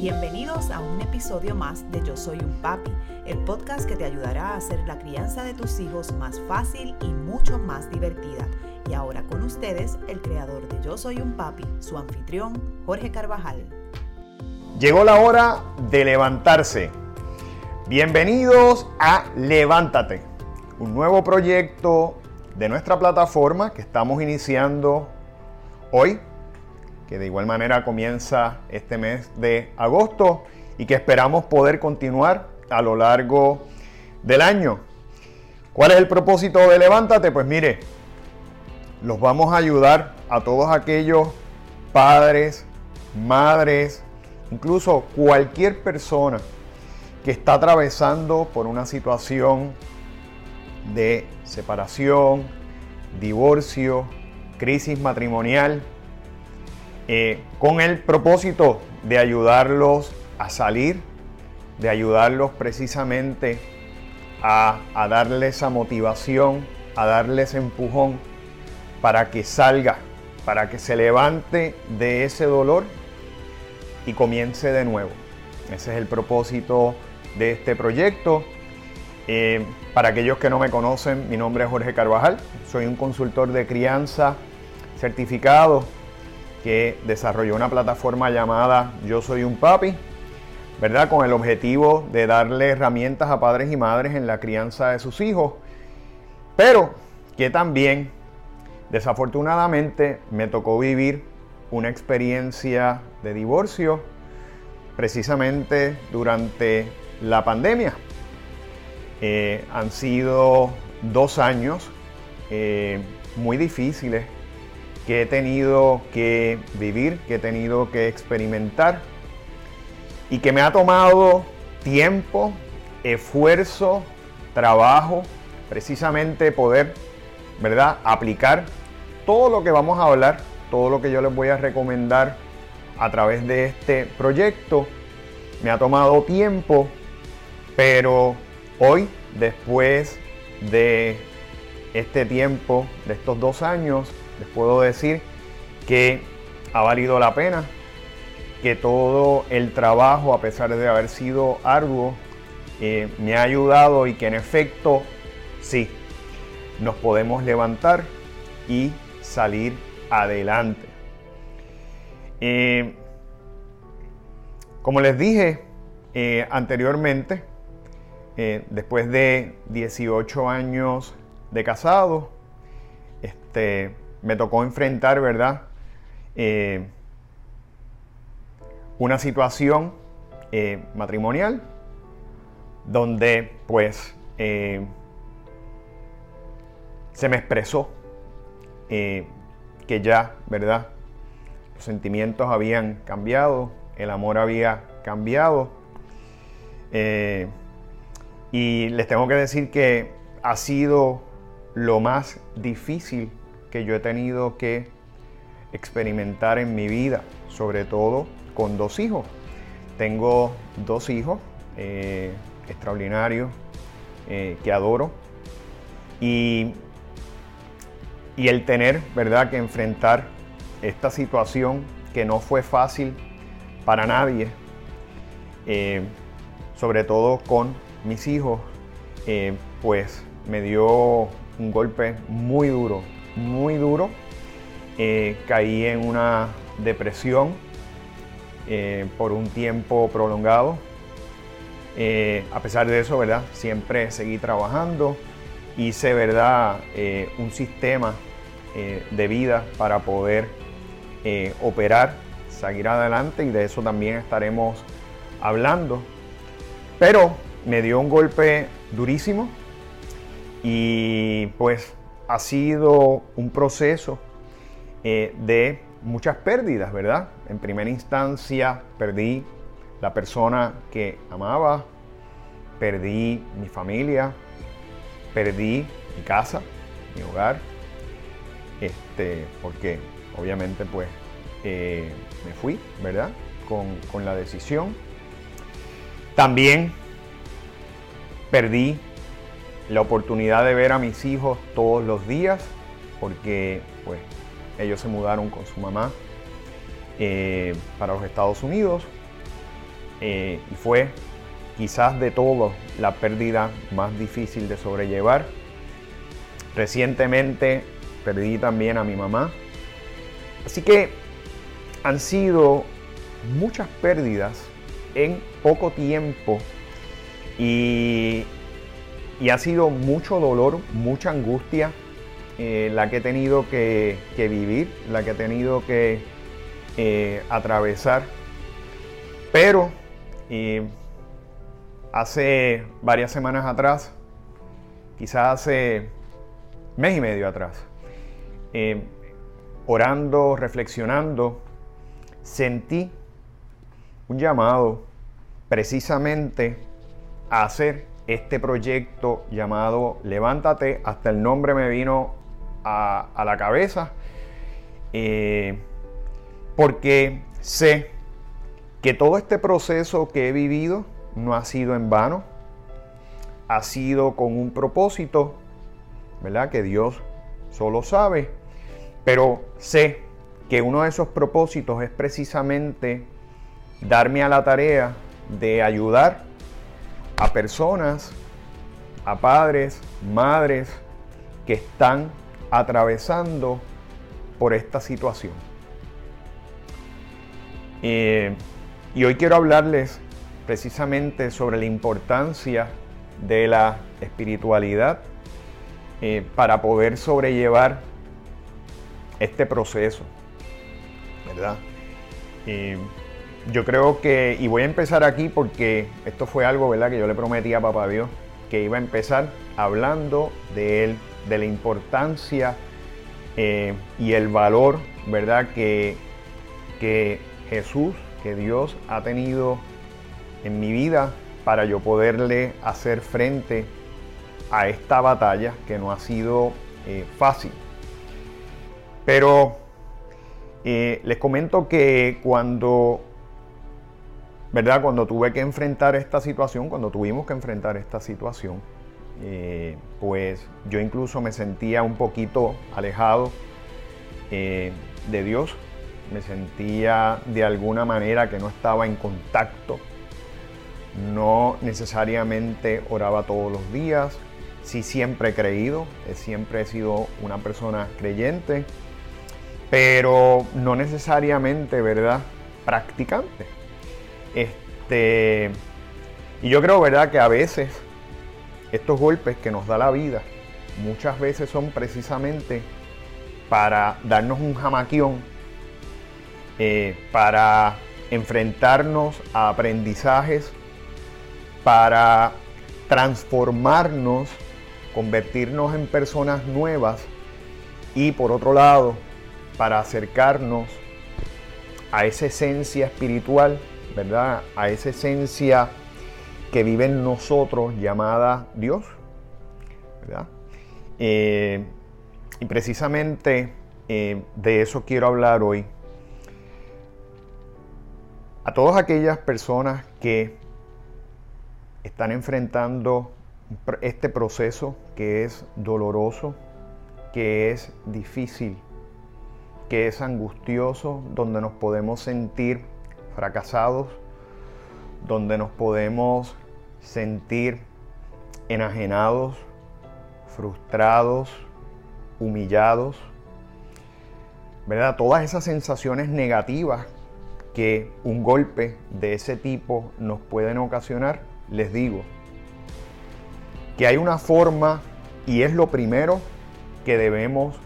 Bienvenidos a un episodio más de Yo Soy un Papi, el podcast que te ayudará a hacer la crianza de tus hijos más fácil y mucho más divertida. Y ahora con ustedes, el creador de Yo Soy un Papi, su anfitrión, Jorge Carvajal. Llegó la hora de levantarse. Bienvenidos a Levántate, un nuevo proyecto de nuestra plataforma que estamos iniciando hoy, que de igual manera comienza este mes de agosto y que esperamos poder continuar a lo largo del año. ¿Cuál es el propósito de Levántate? Pues mire, los vamos a ayudar a todos aquellos padres, madres, incluso cualquier persona que está atravesando por una situación de separación, divorcio, crisis matrimonial, eh, con el propósito de ayudarlos a salir, de ayudarlos precisamente a, a darles esa motivación, a darles empujón para que salga, para que se levante de ese dolor y comience de nuevo. Ese es el propósito de este proyecto. Eh, para aquellos que no me conocen, mi nombre es Jorge Carvajal, soy un consultor de crianza certificado que desarrolló una plataforma llamada Yo Soy un Papi, ¿verdad? Con el objetivo de darle herramientas a padres y madres en la crianza de sus hijos, pero que también, desafortunadamente, me tocó vivir una experiencia de divorcio precisamente durante la pandemia. Eh, han sido dos años eh, muy difíciles que he tenido que vivir, que he tenido que experimentar y que me ha tomado tiempo, esfuerzo, trabajo, precisamente poder, ¿verdad?, aplicar todo lo que vamos a hablar, todo lo que yo les voy a recomendar a través de este proyecto. Me ha tomado tiempo, pero hoy, después de este tiempo, de estos dos años, les puedo decir que ha valido la pena, que todo el trabajo, a pesar de haber sido arduo, eh, me ha ayudado y que en efecto, sí, nos podemos levantar y salir adelante. Eh, como les dije eh, anteriormente, después de 18 años de casado, este, me tocó enfrentar, ¿verdad? una situación matrimonial donde pues se me expresó que ya, ¿verdad? Los sentimientos habían cambiado, el amor había cambiado. Eh, y les tengo que decir que ha sido lo más difícil que yo he tenido que experimentar en mi vida, sobre todo con dos hijos. Tengo dos hijos eh, extraordinarios eh, que adoro y, el tener, ¿verdad?, que enfrentar esta situación que no fue fácil para nadie, eh, sobre todo con mis hijos, pues me dio un golpe muy duro, muy duro. Eh, caí en una depresión por un tiempo prolongado. a pesar de eso, ¿verdad? Siempre seguí trabajando. Hice, ¿verdad? un sistema de vida para poder operar seguir adelante y de eso también estaremos hablando. Pero me dio un golpe durísimo y pues ha sido un proceso eh, de muchas pérdidas, ¿verdad? En primera instancia perdí la persona que amaba, perdí mi familia, perdí mi casa, mi hogar, este, porque obviamente pues eh, me fui, ¿verdad? Con, la decisión. También perdí la oportunidad de ver a mis hijos todos los días porque pues ellos se mudaron con su mamá eh, para los Estados Unidos eh, y fue quizás de todo la pérdida más difícil de sobrellevar. Recientemente perdí también a mi mamá. Así que han sido muchas pérdidas en poco tiempo y, ha sido mucho dolor, mucha angustia eh, la que he tenido que, vivir, la que he tenido que eh, atravesar. Pero eh, hace varias semanas atrás, quizás hace mes y medio atrás, orando, reflexionando, sentí un llamado precisamente a hacer este proyecto llamado Levántate. Hasta el nombre me vino a, la cabeza. Eh, porque sé que todo este proceso que he vivido no ha sido en vano. Ha sido con un propósito, ¿verdad? Que Dios solo sabe. Pero sé que uno de esos propósitos es precisamente darme a la tarea de ayudar a personas, a padres, madres que están atravesando por esta situación. Eh, y hoy quiero hablarles precisamente sobre la importancia de la espiritualidad eh, para poder sobrellevar este proceso, ¿verdad? Eh, yo creo que, y voy a empezar aquí porque esto fue algo, ¿verdad?, que yo le prometí a Papá Dios, que iba a empezar hablando de él, de la importancia eh, y el valor, ¿verdad?, que, que Jesús, que Dios ha tenido en mi vida para yo poderle hacer frente a esta batalla que no ha sido eh, fácil. Pero eh, les comento que cuando ¿verdad? Cuando tuve que enfrentar esta situación, cuando tuvimos que enfrentar esta situación, eh, pues yo incluso me sentía un poquito alejado eh, de Dios, me sentía de alguna manera que no estaba en contacto, no necesariamente oraba todos los días, sí siempre he creído, siempre he sido una persona creyente, pero no necesariamente, ¿verdad?, practicante. Este, y yo creo, ¿verdad?, que a veces estos golpes que nos da la vida, muchas veces son precisamente para darnos un jamaquión, eh, para enfrentarnos a aprendizajes, para transformarnos, convertirnos en personas nuevas y por otro lado, para acercarnos a esa esencia espiritual ¿verdad? A esa esencia que vive en nosotros llamada Dios, ¿verdad? Eh, y precisamente eh, de eso quiero hablar hoy. A todas aquellas personas que están enfrentando este proceso que es doloroso, que es difícil, que es angustioso, donde nos podemos sentir fracasados, donde nos podemos sentir enajenados, frustrados, humillados, ¿verdad? Todas esas sensaciones negativas que un golpe de ese tipo nos pueden ocasionar, les digo que hay una forma y es lo primero que debemos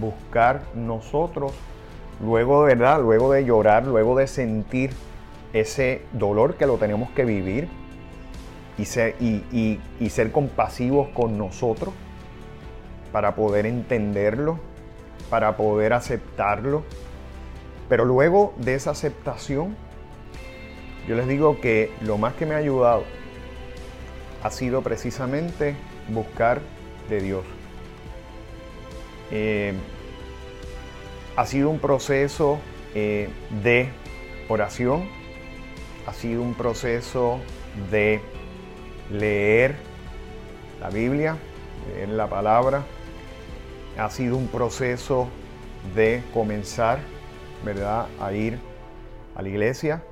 buscar nosotros luego, ¿verdad? Luego de llorar, luego de sentir ese dolor que lo tenemos que vivir y ser, y, ser compasivos con nosotros para poder entenderlo, para poder aceptarlo. Pero luego de esa aceptación, yo les digo que lo más que me ha ayudado ha sido precisamente buscar de Dios. Eh, ha sido un proceso eh, de oración, ha sido un proceso de leer la Biblia, leer la palabra, ha sido un proceso de comenzar, ¿verdad?, a ir a la iglesia.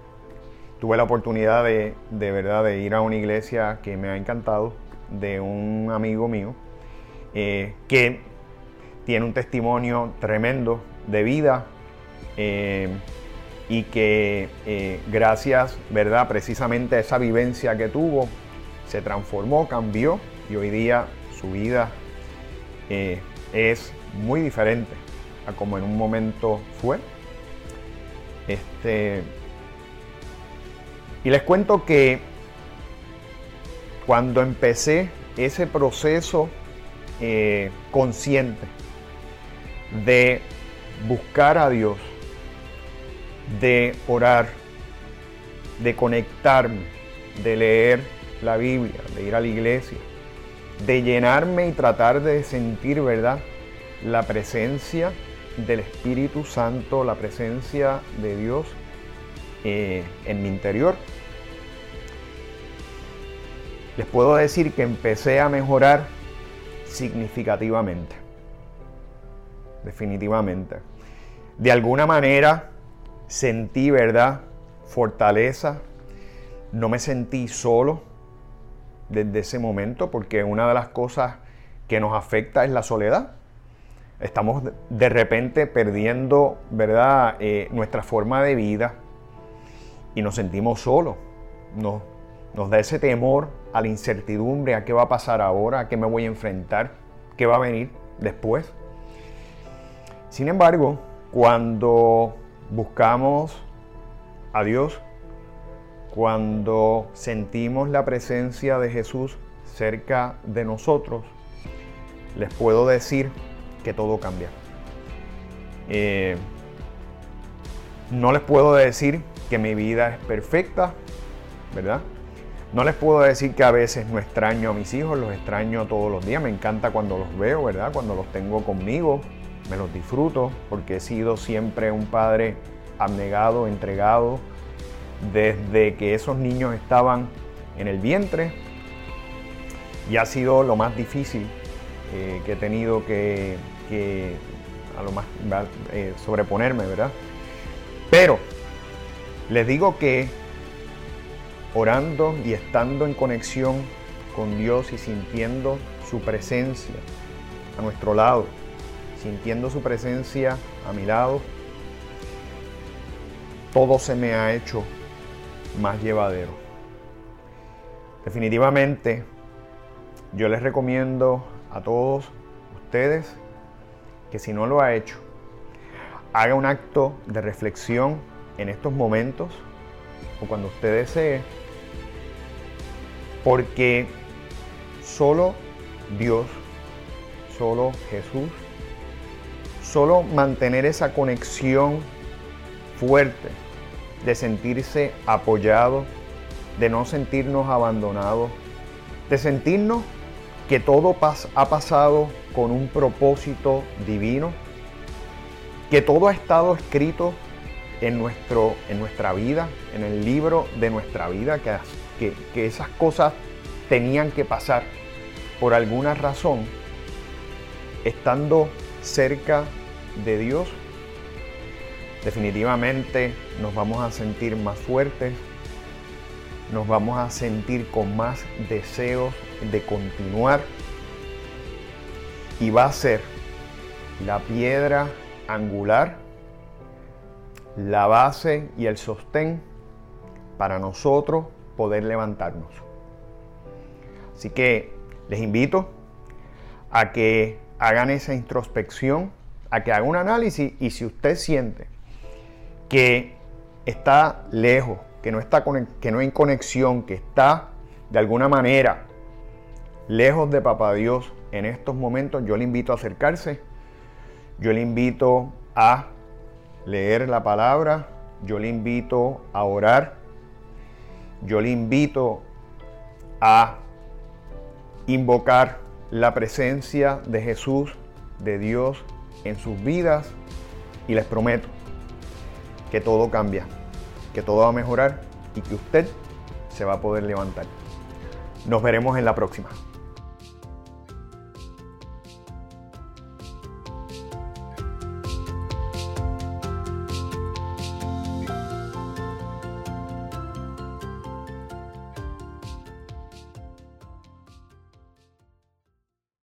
tuve la oportunidad de, de verdad de ir a una iglesia que me ha encantado, de un amigo mío, eh, que tiene un testimonio tremendo de vida eh, y que eh, gracias, ¿verdad? Precisamente a esa vivencia que tuvo, se transformó, cambió y hoy día su vida es muy diferente a como en un momento fue. Este, y les cuento que cuando empecé ese proceso eh, consciente de buscar a Dios, de orar, de conectarme, de leer la Biblia, de ir a la iglesia, de llenarme y tratar de sentir, ¿verdad? La presencia del Espíritu Santo, la presencia de Dios eh, en mi interior. Les puedo decir que empecé a mejorar significativamente. Definitivamente. De alguna manera sentí, ¿verdad? Fortaleza. No me sentí solo desde ese momento porque una de las cosas que nos afecta es la soledad. Estamos de repente perdiendo, ¿verdad? Eh, nuestra forma de vida y nos sentimos solos. Nos, nos da ese temor a la incertidumbre, a qué va a pasar ahora, a qué me voy a enfrentar, qué va a venir después. Sin embargo, cuando buscamos a Dios, cuando sentimos la presencia de Jesús cerca de nosotros, les puedo decir que todo cambia. Eh, no les puedo decir que mi vida es perfecta, ¿verdad? No les puedo decir que a veces no extraño a mis hijos, los extraño todos los días, me encanta cuando los veo, ¿verdad? Cuando los tengo conmigo, me los disfruto, porque he sido siempre un padre abnegado, entregado, desde que esos niños estaban en el vientre, y ha sido lo más difícil eh, que he tenido que, a lo más eh, sobreponerme, ¿verdad? Pero les digo que orando y estando en conexión con Dios y sintiendo su presencia a nuestro lado, sintiendo su presencia a mi lado, todo se me ha hecho más llevadero. Definitivamente, yo les recomiendo a todos ustedes que si no lo ha hecho, haga un acto de reflexión en estos momentos o cuando usted desee porque solo Dios, solo Jesús, solo mantener esa conexión fuerte de sentirse apoyado, de no sentirnos abandonados, de sentirnos que todo ha pasado con un propósito divino, que todo ha estado escrito en, nuestro, en nuestra vida, en el libro de nuestra vida, que que, esas cosas tenían que pasar. Por alguna razón, estando cerca de Dios, definitivamente nos vamos a sentir más fuertes, nos vamos a sentir con más deseos de continuar y va a ser la piedra angular, la base y el sostén para nosotros poder levantarnos. Así que les invito a que hagan esa introspección, a que hagan un análisis y si usted siente que está lejos, que no, está que no hay conexión, que está de alguna manera lejos de Papá Dios en estos momentos, yo le invito a acercarse, yo le invito a leer la palabra, yo le invito a orar, yo le invito a invocar la presencia de Jesús, de Dios en sus vidas y les prometo que todo cambia, que todo va a mejorar y que usted se va a poder levantar. Nos veremos en la próxima.